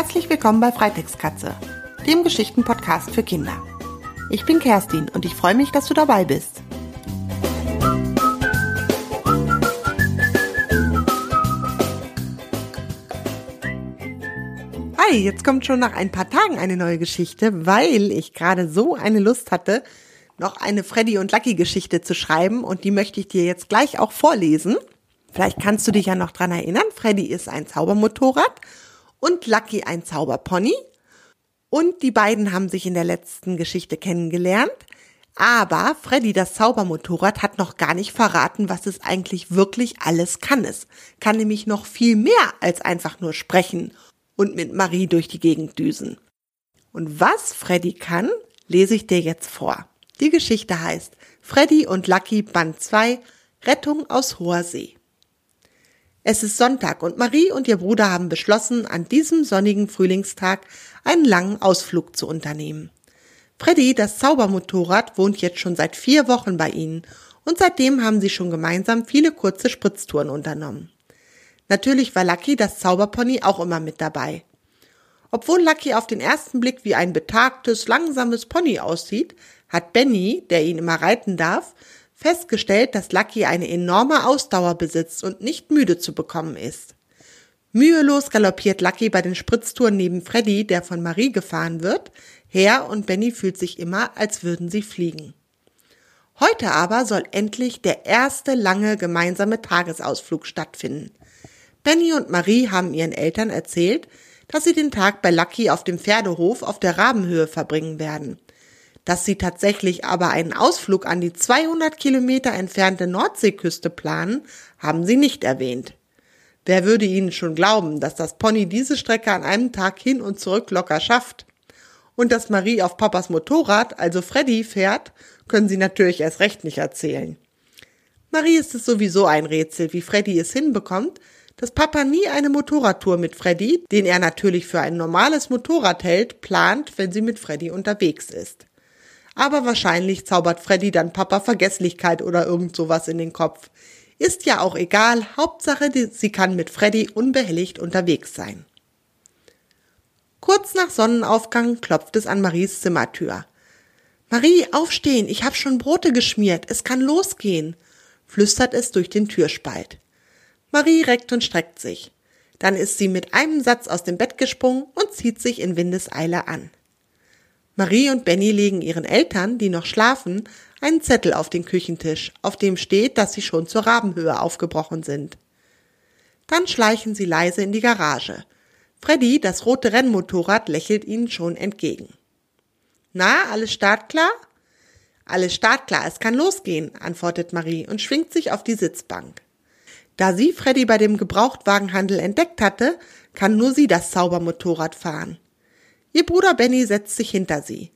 Herzlich willkommen bei Freitextkatze, dem Geschichtenpodcast für Kinder. Ich bin Kerstin und ich freue mich, dass du dabei bist. Hi, jetzt kommt schon nach ein paar Tagen eine neue Geschichte, weil ich gerade so eine Lust hatte, noch eine Freddy und Lucky Geschichte zu schreiben und die möchte ich dir jetzt gleich auch vorlesen. Vielleicht kannst du dich ja noch dran erinnern. Freddy ist ein Zaubermotorrad und Lucky ein Zauberpony. Und die beiden haben sich in der letzten Geschichte kennengelernt. Aber Freddy, das Zaubermotorrad, hat noch gar nicht verraten, was es eigentlich wirklich alles kann. Es kann nämlich noch viel mehr als einfach nur sprechen und mit Marie durch die Gegend düsen. Und was Freddy kann, lese ich dir jetzt vor. Die Geschichte heißt Freddy und Lucky Band 2 Rettung aus hoher See. Es ist Sonntag und Marie und ihr Bruder haben beschlossen, an diesem sonnigen Frühlingstag einen langen Ausflug zu unternehmen. Freddy, das Zaubermotorrad, wohnt jetzt schon seit vier Wochen bei ihnen und seitdem haben sie schon gemeinsam viele kurze Spritztouren unternommen. Natürlich war Lucky, das Zauberpony, auch immer mit dabei. Obwohl Lucky auf den ersten Blick wie ein betagtes, langsames Pony aussieht, hat Benny, der ihn immer reiten darf, festgestellt, dass Lucky eine enorme Ausdauer besitzt und nicht müde zu bekommen ist. Mühelos galoppiert Lucky bei den Spritztouren neben Freddy, der von Marie gefahren wird, her und Benny fühlt sich immer, als würden sie fliegen. Heute aber soll endlich der erste lange gemeinsame Tagesausflug stattfinden. Benny und Marie haben ihren Eltern erzählt, dass sie den Tag bei Lucky auf dem Pferdehof auf der Rabenhöhe verbringen werden. Dass sie tatsächlich aber einen Ausflug an die 200 Kilometer entfernte Nordseeküste planen, haben sie nicht erwähnt. Wer würde ihnen schon glauben, dass das Pony diese Strecke an einem Tag hin und zurück locker schafft? Und dass Marie auf Papas Motorrad, also Freddy, fährt, können sie natürlich erst recht nicht erzählen. Marie ist es sowieso ein Rätsel, wie Freddy es hinbekommt, dass Papa nie eine Motorradtour mit Freddy, den er natürlich für ein normales Motorrad hält, plant, wenn sie mit Freddy unterwegs ist aber wahrscheinlich zaubert Freddy dann Papa Vergesslichkeit oder irgend sowas in den Kopf. Ist ja auch egal, Hauptsache, sie kann mit Freddy unbehelligt unterwegs sein. Kurz nach Sonnenaufgang klopft es an Maries Zimmertür. Marie, aufstehen, ich hab schon Brote geschmiert, es kann losgehen, flüstert es durch den Türspalt. Marie reckt und streckt sich. Dann ist sie mit einem Satz aus dem Bett gesprungen und zieht sich in Windeseile an. Marie und Benny legen ihren Eltern, die noch schlafen, einen Zettel auf den Küchentisch, auf dem steht, dass sie schon zur Rabenhöhe aufgebrochen sind. Dann schleichen sie leise in die Garage. Freddy, das rote Rennmotorrad, lächelt ihnen schon entgegen. Na, alles startklar? Alles startklar, es kann losgehen, antwortet Marie und schwingt sich auf die Sitzbank. Da sie Freddy bei dem Gebrauchtwagenhandel entdeckt hatte, kann nur sie das Zaubermotorrad fahren. Ihr Bruder Benny setzt sich hinter sie.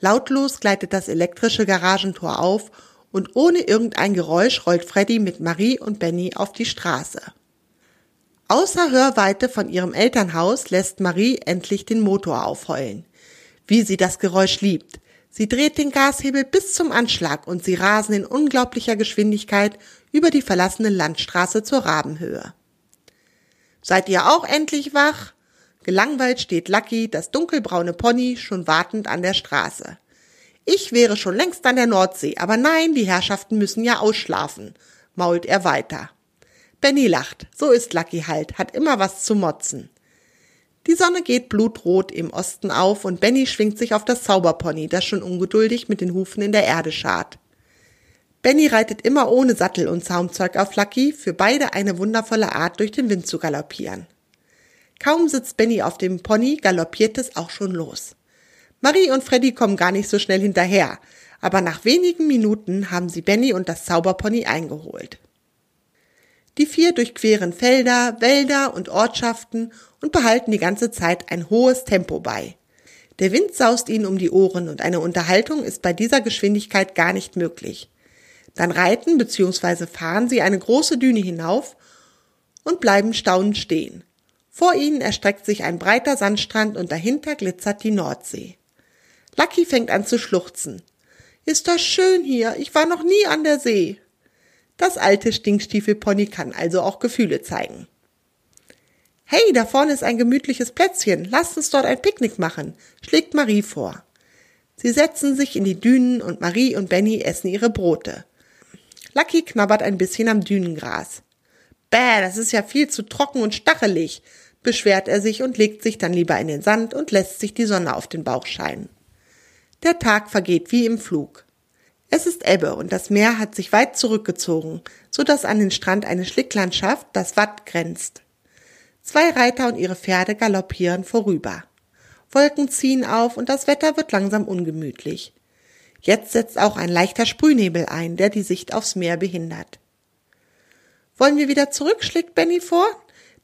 Lautlos gleitet das elektrische Garagentor auf und ohne irgendein Geräusch rollt Freddy mit Marie und Benny auf die Straße. Außer Hörweite von ihrem Elternhaus lässt Marie endlich den Motor aufheulen. Wie sie das Geräusch liebt. Sie dreht den Gashebel bis zum Anschlag und sie rasen in unglaublicher Geschwindigkeit über die verlassene Landstraße zur Rabenhöhe. Seid ihr auch endlich wach? Gelangweilt steht Lucky, das dunkelbraune Pony, schon wartend an der Straße. Ich wäre schon längst an der Nordsee, aber nein, die Herrschaften müssen ja ausschlafen, mault er weiter. Benny lacht, so ist Lucky halt, hat immer was zu motzen. Die Sonne geht blutrot im Osten auf und Benny schwingt sich auf das Zauberpony, das schon ungeduldig mit den Hufen in der Erde schart. Benny reitet immer ohne Sattel und Zaumzeug auf Lucky, für beide eine wundervolle Art, durch den Wind zu galoppieren. Kaum sitzt Benny auf dem Pony, galoppiert es auch schon los. Marie und Freddy kommen gar nicht so schnell hinterher, aber nach wenigen Minuten haben sie Benny und das Zauberpony eingeholt. Die vier durchqueren Felder, Wälder und Ortschaften und behalten die ganze Zeit ein hohes Tempo bei. Der Wind saust ihnen um die Ohren und eine Unterhaltung ist bei dieser Geschwindigkeit gar nicht möglich. Dann reiten bzw. fahren sie eine große Düne hinauf und bleiben staunend stehen. Vor ihnen erstreckt sich ein breiter Sandstrand und dahinter glitzert die Nordsee. Lucky fängt an zu schluchzen. Ist das schön hier, ich war noch nie an der See. Das alte Stinkstiefelpony kann also auch Gefühle zeigen. Hey, da vorne ist ein gemütliches Plätzchen. Lasst uns dort ein Picknick machen, schlägt Marie vor. Sie setzen sich in die Dünen und Marie und Benny essen ihre Brote. Lucky knabbert ein bisschen am Dünengras. Bäh, das ist ja viel zu trocken und stachelig, beschwert er sich und legt sich dann lieber in den Sand und lässt sich die Sonne auf den Bauch scheinen. Der Tag vergeht wie im Flug. Es ist Ebbe und das Meer hat sich weit zurückgezogen, so dass an den Strand eine Schlicklandschaft das Watt grenzt. Zwei Reiter und ihre Pferde galoppieren vorüber. Wolken ziehen auf und das Wetter wird langsam ungemütlich. Jetzt setzt auch ein leichter Sprühnebel ein, der die Sicht aufs Meer behindert. Wollen wir wieder zurück, schlägt Benny vor.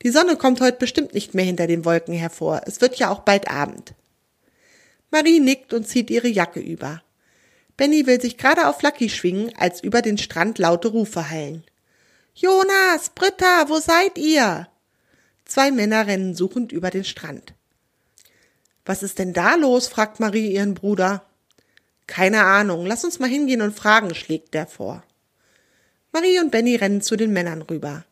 Die Sonne kommt heute bestimmt nicht mehr hinter den Wolken hervor. Es wird ja auch bald Abend. Marie nickt und zieht ihre Jacke über. Benny will sich gerade auf Lucky schwingen, als über den Strand laute Rufe hallen. Jonas, Britta, wo seid ihr? Zwei Männer rennen suchend über den Strand. Was ist denn da los? fragt Marie ihren Bruder. Keine Ahnung, lass uns mal hingehen und fragen, schlägt der vor. Marie und Benny rennen zu den Männern rüber.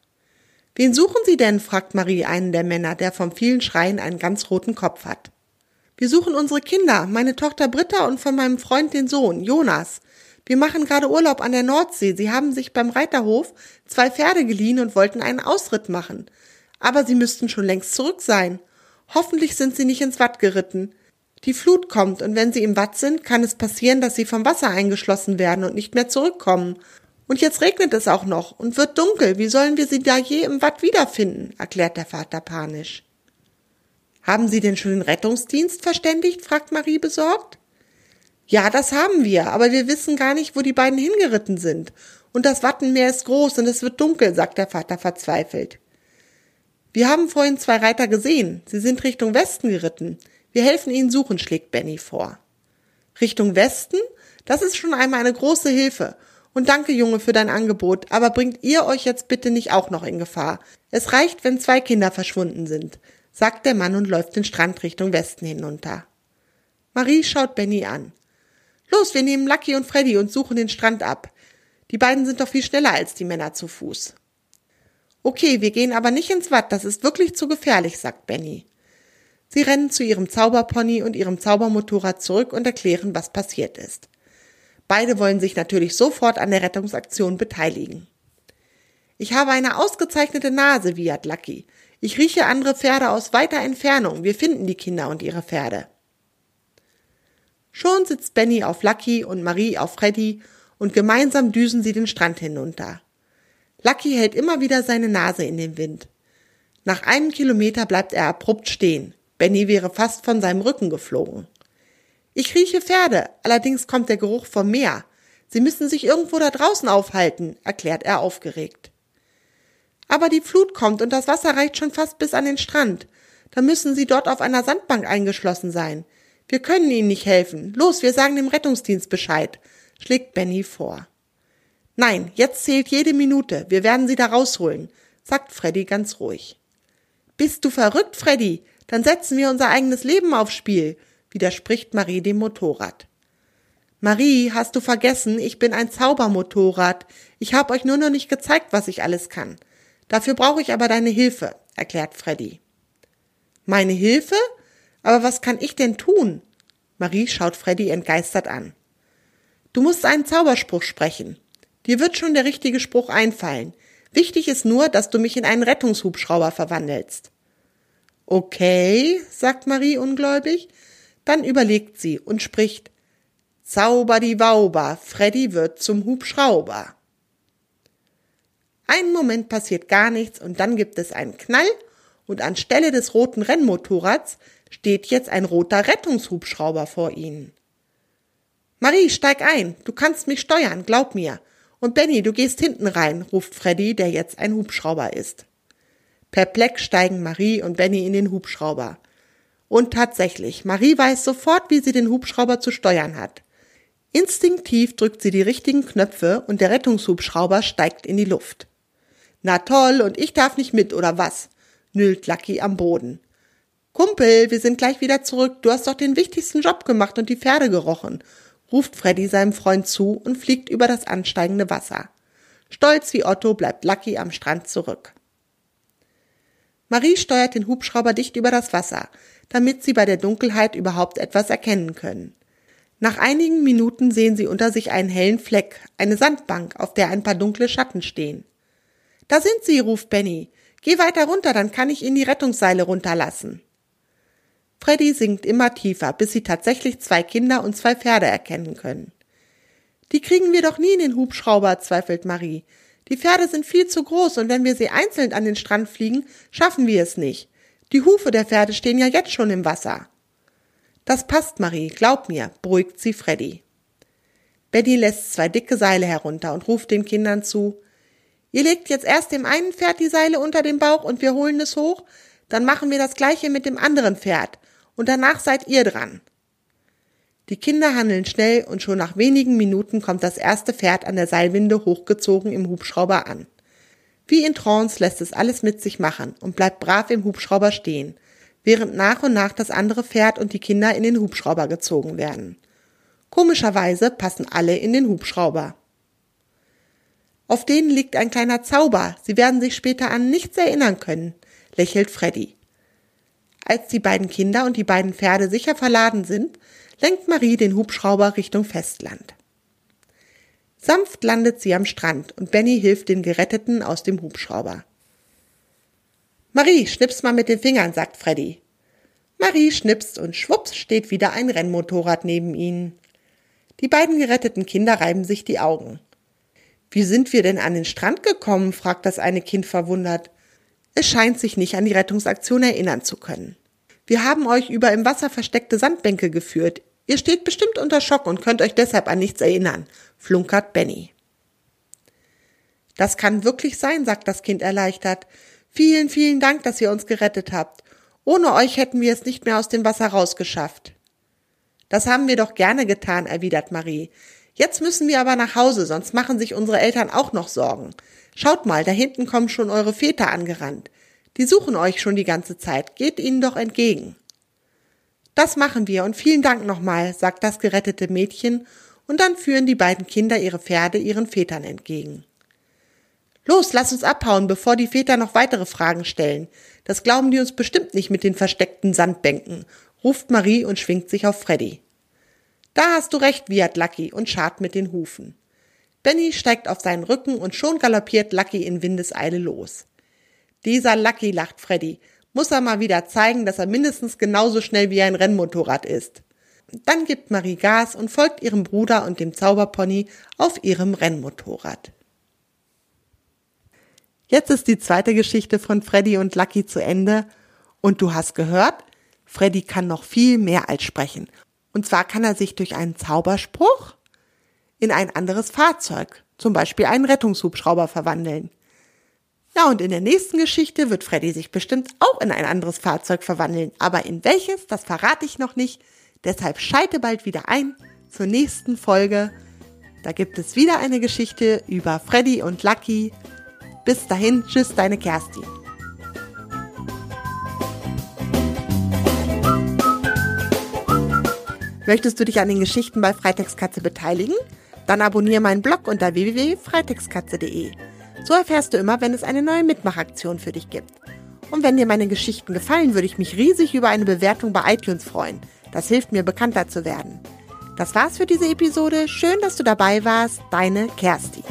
Wen suchen Sie denn? fragt Marie einen der Männer, der vom vielen Schreien einen ganz roten Kopf hat. Wir suchen unsere Kinder, meine Tochter Britta und von meinem Freund den Sohn, Jonas. Wir machen gerade Urlaub an der Nordsee. Sie haben sich beim Reiterhof zwei Pferde geliehen und wollten einen Ausritt machen aber sie müssten schon längst zurück sein. Hoffentlich sind sie nicht ins Watt geritten. Die Flut kommt, und wenn sie im Watt sind, kann es passieren, dass sie vom Wasser eingeschlossen werden und nicht mehr zurückkommen. Und jetzt regnet es auch noch und wird dunkel. Wie sollen wir sie da je im Watt wiederfinden? erklärt der Vater panisch. Haben Sie den Rettungsdienst verständigt? fragt Marie besorgt. Ja, das haben wir, aber wir wissen gar nicht, wo die beiden hingeritten sind. Und das Wattenmeer ist groß und es wird dunkel, sagt der Vater verzweifelt. Wir haben vorhin zwei Reiter gesehen. Sie sind Richtung Westen geritten. Wir helfen ihnen suchen, schlägt Benny vor. Richtung Westen? Das ist schon einmal eine große Hilfe. Und danke, Junge, für dein Angebot, aber bringt ihr euch jetzt bitte nicht auch noch in Gefahr. Es reicht, wenn zwei Kinder verschwunden sind, sagt der Mann und läuft den Strand Richtung Westen hinunter. Marie schaut Benny an. Los, wir nehmen Lucky und Freddy und suchen den Strand ab. Die beiden sind doch viel schneller als die Männer zu Fuß. Okay, wir gehen aber nicht ins Watt, das ist wirklich zu gefährlich, sagt Benny. Sie rennen zu ihrem Zauberpony und ihrem Zaubermotorrad zurück und erklären, was passiert ist. Beide wollen sich natürlich sofort an der Rettungsaktion beteiligen. Ich habe eine ausgezeichnete Nase, wiehert Lucky. Ich rieche andere Pferde aus weiter Entfernung. Wir finden die Kinder und ihre Pferde. Schon sitzt Benny auf Lucky und Marie auf Freddy und gemeinsam düsen sie den Strand hinunter. Lucky hält immer wieder seine Nase in den Wind. Nach einem Kilometer bleibt er abrupt stehen. Benny wäre fast von seinem Rücken geflogen. Ich rieche Pferde, allerdings kommt der Geruch vom Meer. Sie müssen sich irgendwo da draußen aufhalten, erklärt er aufgeregt. Aber die Flut kommt und das Wasser reicht schon fast bis an den Strand. Da müssen Sie dort auf einer Sandbank eingeschlossen sein. Wir können Ihnen nicht helfen. Los, wir sagen dem Rettungsdienst Bescheid, schlägt Benny vor. Nein, jetzt zählt jede Minute. Wir werden sie da rausholen, sagt Freddy ganz ruhig. Bist du verrückt, Freddy? Dann setzen wir unser eigenes Leben aufs Spiel, widerspricht Marie dem Motorrad. Marie, hast du vergessen, ich bin ein Zaubermotorrad. Ich habe euch nur noch nicht gezeigt, was ich alles kann. Dafür brauche ich aber deine Hilfe, erklärt Freddy. Meine Hilfe? Aber was kann ich denn tun? Marie schaut Freddy entgeistert an. Du musst einen Zauberspruch sprechen. Dir wird schon der richtige Spruch einfallen. Wichtig ist nur, dass du mich in einen Rettungshubschrauber verwandelst. Okay, sagt Marie ungläubig. Dann überlegt sie und spricht Zauber die Wauber, Freddy wird zum Hubschrauber. Einen Moment passiert gar nichts und dann gibt es einen Knall und anstelle des roten Rennmotorrads steht jetzt ein roter Rettungshubschrauber vor ihnen. Marie, steig ein, du kannst mich steuern, glaub mir. Und Benny, du gehst hinten rein, ruft Freddy, der jetzt ein Hubschrauber ist. Perplex steigen Marie und Benny in den Hubschrauber. Und tatsächlich, Marie weiß sofort, wie sie den Hubschrauber zu steuern hat. Instinktiv drückt sie die richtigen Knöpfe und der Rettungshubschrauber steigt in die Luft. Na toll, und ich darf nicht mit, oder was? nüllt Lucky am Boden. Kumpel, wir sind gleich wieder zurück. Du hast doch den wichtigsten Job gemacht und die Pferde gerochen ruft Freddy seinem Freund zu und fliegt über das ansteigende Wasser. Stolz wie Otto bleibt Lucky am Strand zurück. Marie steuert den Hubschrauber dicht über das Wasser, damit sie bei der Dunkelheit überhaupt etwas erkennen können. Nach einigen Minuten sehen sie unter sich einen hellen Fleck, eine Sandbank, auf der ein paar dunkle Schatten stehen. Da sind sie, ruft Benny. Geh weiter runter, dann kann ich Ihnen die Rettungsseile runterlassen. Freddy sinkt immer tiefer, bis sie tatsächlich zwei Kinder und zwei Pferde erkennen können. Die kriegen wir doch nie in den Hubschrauber, zweifelt Marie. Die Pferde sind viel zu groß und wenn wir sie einzeln an den Strand fliegen, schaffen wir es nicht. Die Hufe der Pferde stehen ja jetzt schon im Wasser. Das passt, Marie, glaub mir, beruhigt sie Freddy. Betty lässt zwei dicke Seile herunter und ruft den Kindern zu, Ihr legt jetzt erst dem einen Pferd die Seile unter den Bauch und wir holen es hoch, dann machen wir das gleiche mit dem anderen Pferd und danach seid ihr dran. Die Kinder handeln schnell und schon nach wenigen Minuten kommt das erste Pferd an der Seilwinde hochgezogen im Hubschrauber an. Wie in Trance lässt es alles mit sich machen und bleibt brav im Hubschrauber stehen, während nach und nach das andere Pferd und die Kinder in den Hubschrauber gezogen werden. Komischerweise passen alle in den Hubschrauber. Auf denen liegt ein kleiner Zauber, sie werden sich später an nichts erinnern können, lächelt Freddy. Als die beiden Kinder und die beiden Pferde sicher verladen sind, lenkt Marie den Hubschrauber Richtung Festland. Sanft landet sie am Strand und Benny hilft den Geretteten aus dem Hubschrauber. Marie, schnips mal mit den Fingern, sagt Freddy. Marie schnipst und schwupps steht wieder ein Rennmotorrad neben ihnen. Die beiden geretteten Kinder reiben sich die Augen. Wie sind wir denn an den Strand gekommen? fragt das eine Kind verwundert. Es scheint sich nicht an die Rettungsaktion erinnern zu können. Wir haben euch über im Wasser versteckte Sandbänke geführt. Ihr steht bestimmt unter Schock und könnt euch deshalb an nichts erinnern, flunkert Benny. Das kann wirklich sein, sagt das Kind erleichtert. Vielen, vielen Dank, dass ihr uns gerettet habt. Ohne euch hätten wir es nicht mehr aus dem Wasser rausgeschafft. Das haben wir doch gerne getan, erwidert Marie. Jetzt müssen wir aber nach Hause, sonst machen sich unsere Eltern auch noch Sorgen. Schaut mal, da hinten kommen schon eure Väter angerannt. Die suchen euch schon die ganze Zeit. Geht ihnen doch entgegen. Das machen wir und vielen Dank nochmal, sagt das gerettete Mädchen, und dann führen die beiden Kinder ihre Pferde ihren Vätern entgegen. Los, lass uns abhauen, bevor die Väter noch weitere Fragen stellen. Das glauben die uns bestimmt nicht mit den versteckten Sandbänken, ruft Marie und schwingt sich auf Freddy. Da hast du recht, wiehert Lucky und scharrt mit den Hufen. Benny steigt auf seinen Rücken und schon galoppiert Lucky in Windeseile los. Dieser Lucky, lacht Freddy, muss er mal wieder zeigen, dass er mindestens genauso schnell wie ein Rennmotorrad ist. Dann gibt Marie Gas und folgt ihrem Bruder und dem Zauberpony auf ihrem Rennmotorrad. Jetzt ist die zweite Geschichte von Freddy und Lucky zu Ende und du hast gehört, Freddy kann noch viel mehr als sprechen. Und zwar kann er sich durch einen Zauberspruch in ein anderes Fahrzeug, zum Beispiel einen Rettungshubschrauber, verwandeln. Ja, und in der nächsten Geschichte wird Freddy sich bestimmt auch in ein anderes Fahrzeug verwandeln. Aber in welches, das verrate ich noch nicht. Deshalb schalte bald wieder ein zur nächsten Folge. Da gibt es wieder eine Geschichte über Freddy und Lucky. Bis dahin, tschüss, deine Kerstin. Möchtest du dich an den Geschichten bei Freitextkatze beteiligen? Dann abonniere meinen Blog unter www.freitextkatze.de. So erfährst du immer, wenn es eine neue Mitmachaktion für dich gibt. Und wenn dir meine Geschichten gefallen, würde ich mich riesig über eine Bewertung bei iTunes freuen. Das hilft mir, bekannter zu werden. Das war's für diese Episode. Schön, dass du dabei warst. Deine Kerstin.